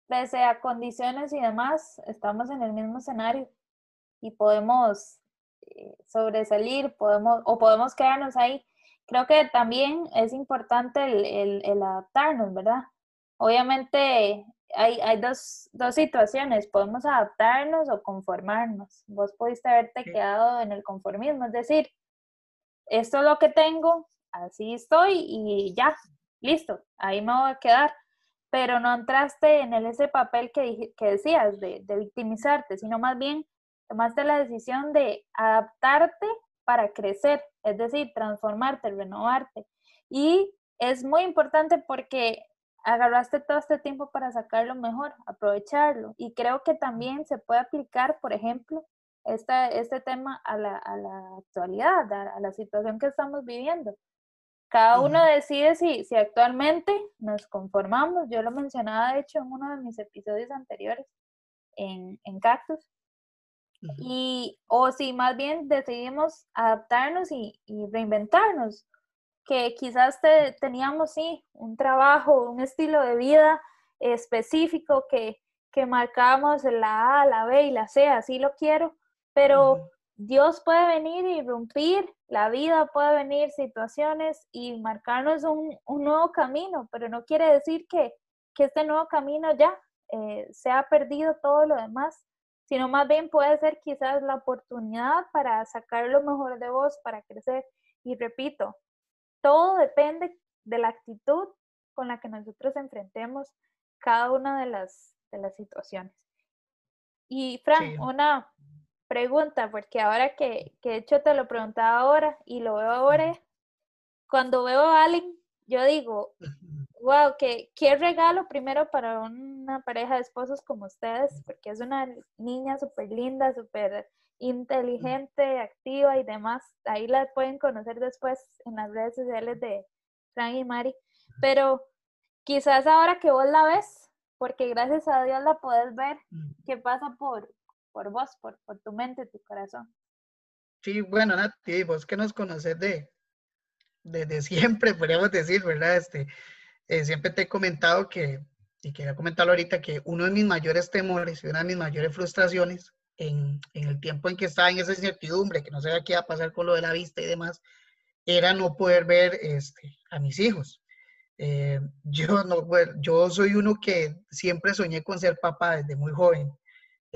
pese a condiciones y demás, estamos en el mismo escenario y podemos eh, sobresalir, podemos o podemos quedarnos ahí. creo que también es importante el, el, adaptarnos, ¿verdad? Obviamente hay, hay dos, dos, situaciones, podemos adaptarnos o conformarnos. Vos pudiste haberte quedado en el conformismo, es decir, esto es lo que tengo, así estoy y ya, listo, ahí me voy a quedar. Pero no entraste en el, ese papel que, que decías de, de victimizarte, sino más bien tomaste la decisión de adaptarte para crecer, es decir, transformarte, renovarte. Y es muy importante porque agarraste todo este tiempo para sacarlo mejor, aprovecharlo. Y creo que también se puede aplicar, por ejemplo, este, este tema a la, a la actualidad, a, la situación que estamos viviendo. Cada uno decide si, si actualmente nos conformamos. Yo lo mencionaba, de hecho, en uno de mis episodios anteriores en, en Cactus, y, o si más bien decidimos adaptarnos y, reinventarnos, que quizás teníamos, sí, un trabajo, un estilo de vida específico que, que marcamos la A, la B y la C, así lo quiero, pero Dios puede venir y romper la vida puede venir situaciones y marcarnos un, un, nuevo camino, pero no quiere decir que, que este nuevo camino ya eh, se ha perdido todo lo demás, sino más bien puede ser quizás la oportunidad para sacar lo mejor de vos, para crecer. Y repito, todo depende de la actitud con la que nosotros enfrentemos cada una de las, de las situaciones. Y Fran, una pregunta, porque ahora que, que, de hecho te lo preguntaba ahora y lo veo ahora, cuando veo a alguien, yo digo, Wow, qué, qué regalo primero para una pareja de esposos como ustedes, porque es una niña súper linda, súper inteligente, activa y demás. Ahí la pueden conocer después en las redes sociales de Frank y Mari. Pero quizás ahora que vos la ves, porque gracias a Dios la podés ver, ¿qué pasa por, por vos, por, por tu mente, tu corazón? Sí, bueno, Nati, vos que nos conoces de, de, siempre, podríamos decir, ¿verdad? Este, eh, siempre te he comentado que, y quería comentarlo ahorita, que uno de mis mayores temores y una de mis mayores frustraciones en, en, el tiempo en que estaba en esa incertidumbre, que no sabía qué iba a pasar con lo de la vista y demás, era no poder ver este, a mis hijos. Eh, yo, no, yo soy uno que siempre soñé con ser papá desde muy joven.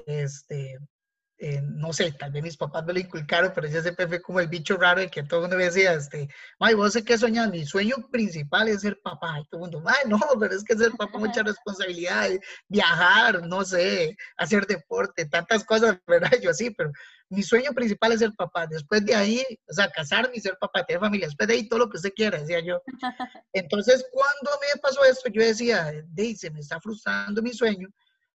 Este, eh, no sé, tal vez mis papás me lo inculcaron, pero yo siempre fue como el bicho raro de que todo el mundo me decía, este, ay, vos sé qué soñas, mi sueño principal es ser papá, y todo el mundo, ay, no, pero es que ser papá mucha responsabilidad, viajar, no sé, hacer deporte, tantas cosas, ¿verdad? Yo así, pero mi sueño principal es ser papá, después de ahí, o sea, casarme y ser papá, tener familia, después de ahí todo lo que usted quiera, decía yo. Entonces, cuando me pasó esto, yo decía, se me está frustrando mi sueño,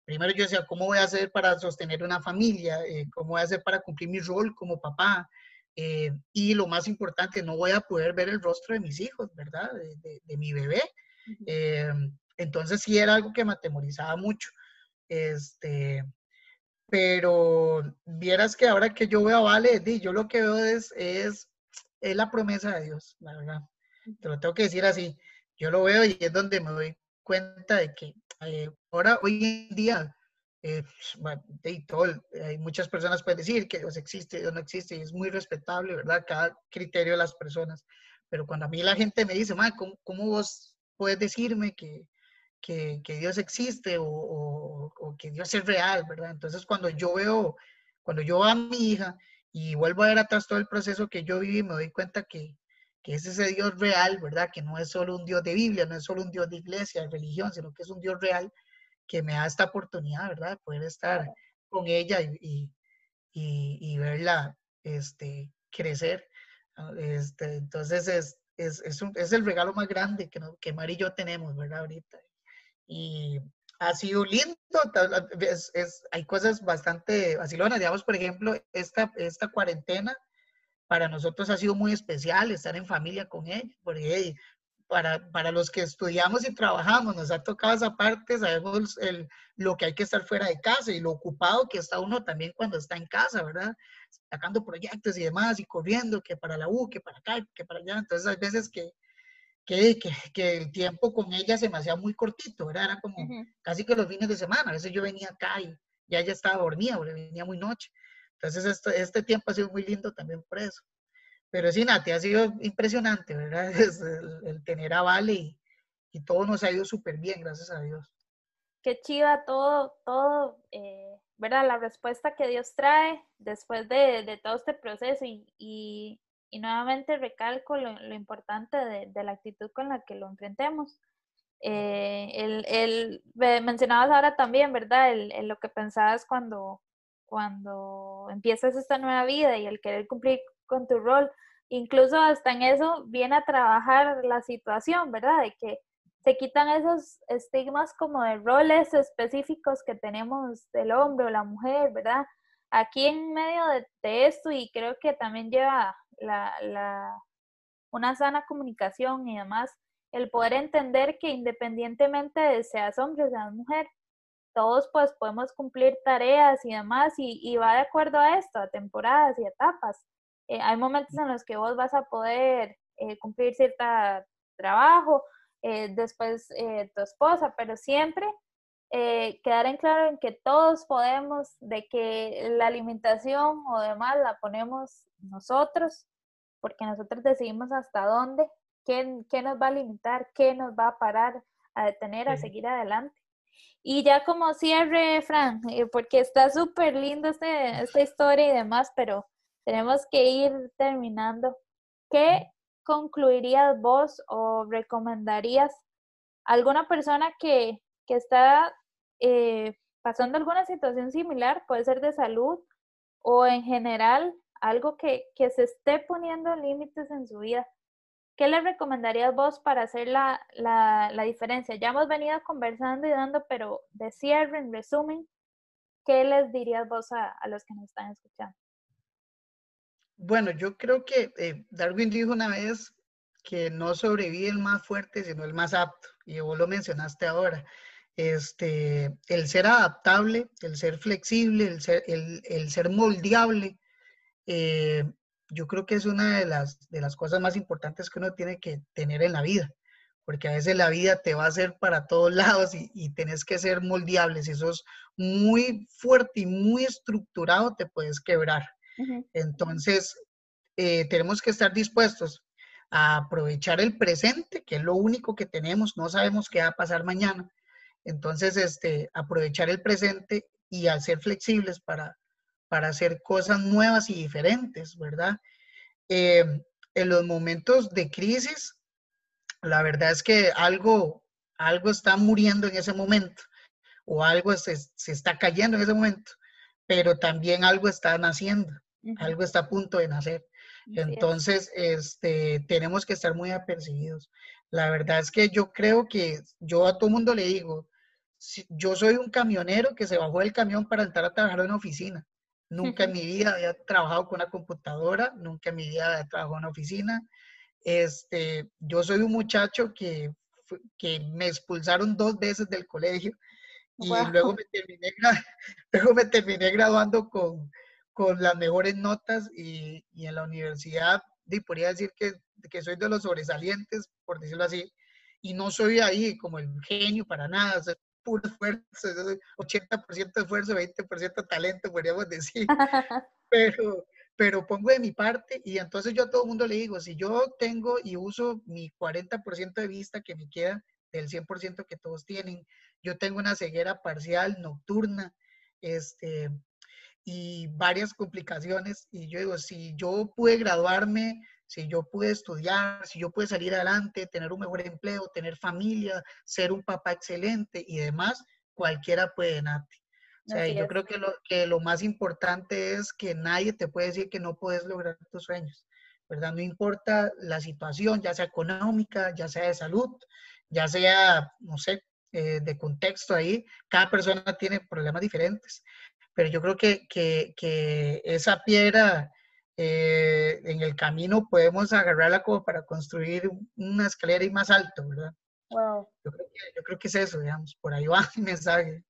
primero yo decía, ¿cómo voy a hacer para sostener una familia? Eh, ¿Cómo voy a hacer para cumplir mi rol como papá? Eh, y lo más importante, no voy a poder ver el rostro de mis hijos, ¿verdad? De, mi bebé. Eh, entonces sí era algo que me atemorizaba mucho. Este, pero vieras que ahora que yo veo a Vale, yo lo que veo es, es, es la promesa de Dios, la verdad. Te lo tengo que decir así. Yo lo veo y es donde me doy cuenta de que eh, ahora, hoy en día, eh, hay muchas personas pueden decir que Dios existe, Dios no existe, y es muy respetable, ¿verdad? Cada criterio de las personas. Pero cuando a mí la gente me dice, ¿cómo, ¿cómo, vos puedes decirme que, que, que Dios existe o, o, que Dios es real, ¿verdad? Entonces, cuando yo veo, cuando yo veo a mi hija y vuelvo a ver atrás todo el proceso que yo viví, me doy cuenta que, que es ese Dios real, ¿verdad? Que no es solo un Dios de Biblia, no es solo un Dios de iglesia, de religión, sino que es un Dios real que me da esta oportunidad, ¿verdad? De poder estar con ella y, y, y, verla este, crecer. Este, entonces es, es, es, un, es, el regalo más grande que, que Mari y yo tenemos, ¿verdad? Ahorita. Y ha sido lindo, es, hay cosas bastante vacilonas, digamos, por ejemplo, esta, esta cuarentena para nosotros ha sido muy especial estar en familia con ella, porque para, para los que estudiamos y trabajamos, nos ha tocado esa parte, sabemos el, lo que hay que estar fuera de casa y lo ocupado que está uno también cuando está en casa, ¿verdad? Sacando proyectos y demás y corriendo, que para la U, que para acá, que para allá. Entonces hay veces que, que, que, que el tiempo con ella se me hacía muy cortito, ¿verdad? Era como casi que los fines de semana. A veces yo venía acá y ya ella estaba dormida, porque venía muy noche. Entonces, este, este tiempo ha sido muy lindo también por eso. pero sí, Nati, ha sido impresionante, ¿verdad? el, tener a Vale y, y, todo nos ha ido súper bien, gracias a Dios. Qué chiva todo, todo, eh, ¿verdad? La respuesta que Dios trae después de, de todo este proceso y, y, y nuevamente recalco lo, lo importante de, de, la actitud con la que lo enfrentemos. Eh, el, el, mencionabas ahora también, ¿verdad? El, el, lo que pensabas cuando, cuando empiezas esta nueva vida y el querer cumplir con tu rol, incluso hasta en eso viene a trabajar la situación, ¿verdad? De que se quitan esos estigmas como de roles específicos que tenemos del hombre o la mujer, ¿verdad? Aquí en medio de, esto y creo que también lleva la, la, una sana comunicación y demás, el poder entender que independientemente de seas hombre o seas mujer, todos pues podemos cumplir tareas y demás y, y va de acuerdo a esto, a temporadas y etapas. Eh, hay momentos en los que vos vas a poder eh, cumplir cierto trabajo, eh, después tu esposa, pero siempre quedar en claro en que todos podemos, de que la alimentación o demás la ponemos nosotros, porque nosotros decidimos hasta dónde, qué, qué nos va a limitar, qué nos va a parar, a detener, a seguir adelante. Y ya como cierre, Fran, porque está súper lindo este, esta historia y demás, pero tenemos que ir terminando. ¿Qué concluirías vos o recomendarías a alguna persona que, que está eh, pasando alguna situación similar, puede ser de salud o en general algo que, que se esté poniendo límites en su vida? ¿Qué le recomendarías vos para hacer la, la, la, diferencia? Ya hemos venido conversando y dando, pero de cierre, en resumen, ¿qué les dirías vos a, a los que nos están escuchando? Bueno, yo creo que eh, Darwin dijo una vez que no sobrevive el más fuerte, sino el más apto, y vos lo mencionaste ahora. Este, el ser adaptable, el ser flexible, el ser, el, el ser moldeable, eh, yo creo que es una de las, de las cosas más importantes que uno tiene que tener en la vida, porque a veces la vida te va a hacer para todos lados y, y tenés que ser moldeable. Si sos muy fuerte y muy estructurado, te puedes quebrar. Entonces, eh, tenemos que estar dispuestos a aprovechar el presente, que es lo único que tenemos, no sabemos qué va a pasar mañana. Entonces, este, aprovechar el presente y hacer flexibles para, para hacer cosas nuevas y diferentes, ¿verdad? Eh, en los momentos de crisis, la verdad es que algo, algo está muriendo en ese momento o algo se, se está cayendo en ese momento, pero también algo está naciendo algo está a punto de nacer. Entonces, este, tenemos que estar muy apercibidos. La verdad es que yo creo que yo a todo mundo le digo, yo soy un camionero que se bajó del camión para entrar a trabajar en una oficina. Nunca en mi vida había trabajado con una computadora, nunca en mi vida había trabajado en una oficina. Este, yo soy un muchacho que, que me expulsaron dos veces del colegio y luego, me terminé, luego me terminé graduando con, con las mejores notas y, y en la universidad y podría decir que, que, soy de los sobresalientes, por decirlo así, y no soy ahí como el genio para nada, puro esfuerzo, 80% de esfuerzo, 20% talento, podríamos decir, pero, pero pongo de mi parte y entonces yo a todo el mundo le digo, si yo tengo y uso mi 40% de vista que me queda del 100% que todos tienen, yo tengo una ceguera parcial nocturna, este, y varias complicaciones. Y yo digo, si yo pude graduarme, si yo pude estudiar, si yo pude salir adelante, tener un mejor empleo, tener familia, ser un papá excelente y demás, cualquiera puede, Nati. O sea, yo creo que lo, que lo más importante es que nadie te puede decir que no puedes lograr tus sueños, ¿verdad? No importa la situación, ya sea económica, ya sea de salud, ya sea, no sé, eh, de contexto ahí, cada persona tiene problemas diferentes pero yo creo que, que, que esa piedra eh, en el camino podemos agarrarla como para construir una escalera y más alto, ¿verdad? Wow. Yo creo, que, yo creo que es eso, digamos, por ahí va mi mensaje.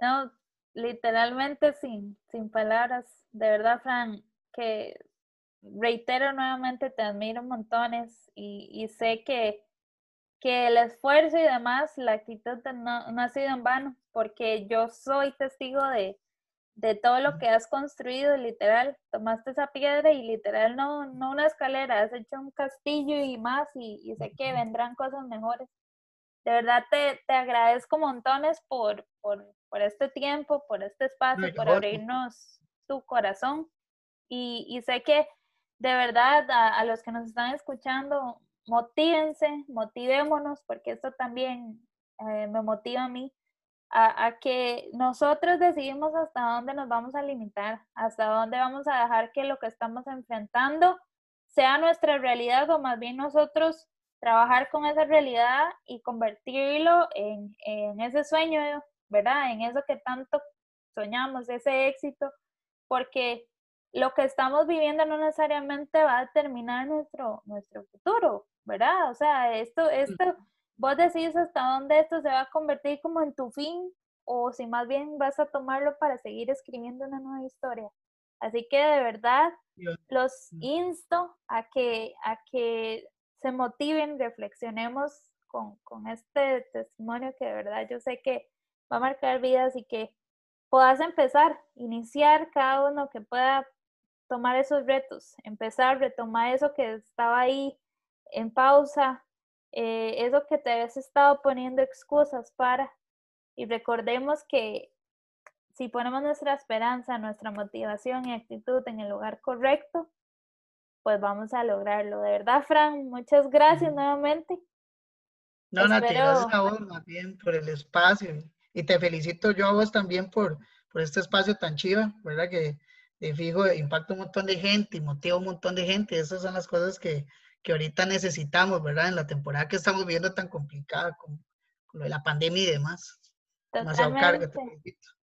No, literalmente sin, sin palabras, de verdad, Fran, que reitero nuevamente, te admiro montones y, y sé que que el esfuerzo y demás, la actitud no, no, ha sido en vano, porque yo soy testigo de, de todo lo que has construido, literal, tomaste esa piedra y literal no, no una escalera, has hecho un castillo y más y, sé que vendrán cosas mejores. De verdad te, te agradezco montones por, por, por, este tiempo, por este espacio, por abrirnos tu corazón. Y, y sé que de verdad a, los que nos están escuchando, motívense, motivémonos, porque esto también eh, me motiva a mí a, que nosotros decidimos hasta dónde nos vamos a limitar, hasta dónde vamos a dejar que lo que estamos enfrentando sea nuestra realidad o más bien nosotros trabajar con esa realidad y convertirlo en, en ese sueño, ¿verdad? En eso que tanto soñamos, ese éxito, porque lo que estamos viviendo no necesariamente va a determinar nuestro, nuestro futuro, ¿verdad? O sea, esto, esto vos decís hasta dónde esto se va a convertir como en tu fin o si más bien vas a tomarlo para seguir escribiendo una nueva historia. Así que de verdad los insto a que, a que se motiven, reflexionemos con, con este testimonio que de verdad yo sé que va a marcar vidas y que puedas empezar, iniciar cada uno que pueda tomar esos retos, empezar, retomar eso que estaba ahí en pausa, eh, eso que te habías estado poniendo excusas para. Y recordemos que si ponemos nuestra esperanza, nuestra motivación y actitud en el lugar correcto, pues vamos a lograrlo. De verdad, Fran, muchas gracias nuevamente. No, Nati, gracias a vos más bien por el espacio y te felicito yo a vos también por, por este espacio tan chiva, ¿verdad? Que de fijo impacta un montón de gente y motiva un montón de gente. Esas son las cosas que, que ahorita necesitamos, ¿verdad? En la temporada que estamos viviendo tan complicada con, con lo de la pandemia y demás.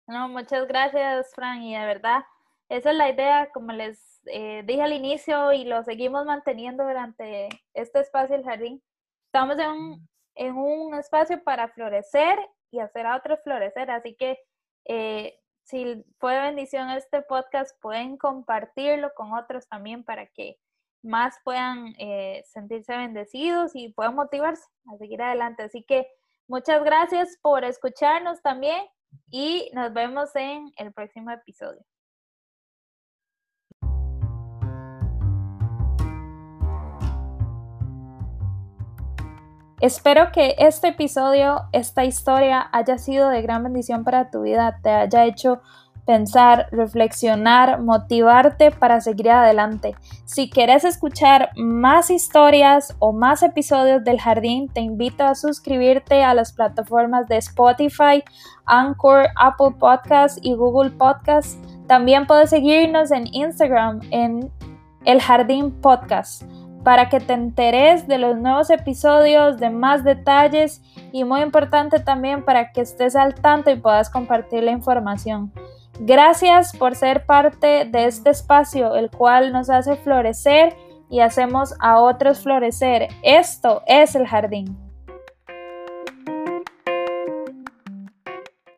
No, muchas gracias, Fran, y de verdad, esa es la idea, como les eh, dije al inicio y lo seguimos manteniendo durante este espacio el jardín. Estamos en un, en un espacio para florecer y hacer a otros florecer, así que eh, si fue bendición este podcast, pueden compartirlo con otros también para que más puedan eh, sentirse bendecidos y puedan motivarse a seguir adelante. Así que muchas gracias por escucharnos también y nos vemos en el próximo episodio. Espero que este episodio, esta historia haya sido de gran bendición para tu vida, te haya hecho pensar, reflexionar, motivarte para seguir adelante. Si quieres escuchar más historias o más episodios del jardín, te invito a suscribirte a las plataformas de Spotify, Anchor, Apple Podcasts y Google Podcasts. También puedes seguirnos en Instagram en El Jardín Podcast para que te enteres de los nuevos episodios, de más detalles y muy importante también para que estés al tanto y puedas compartir la información. Gracias por ser parte de este espacio, el cual nos hace florecer y hacemos a otros florecer. Esto es el jardín.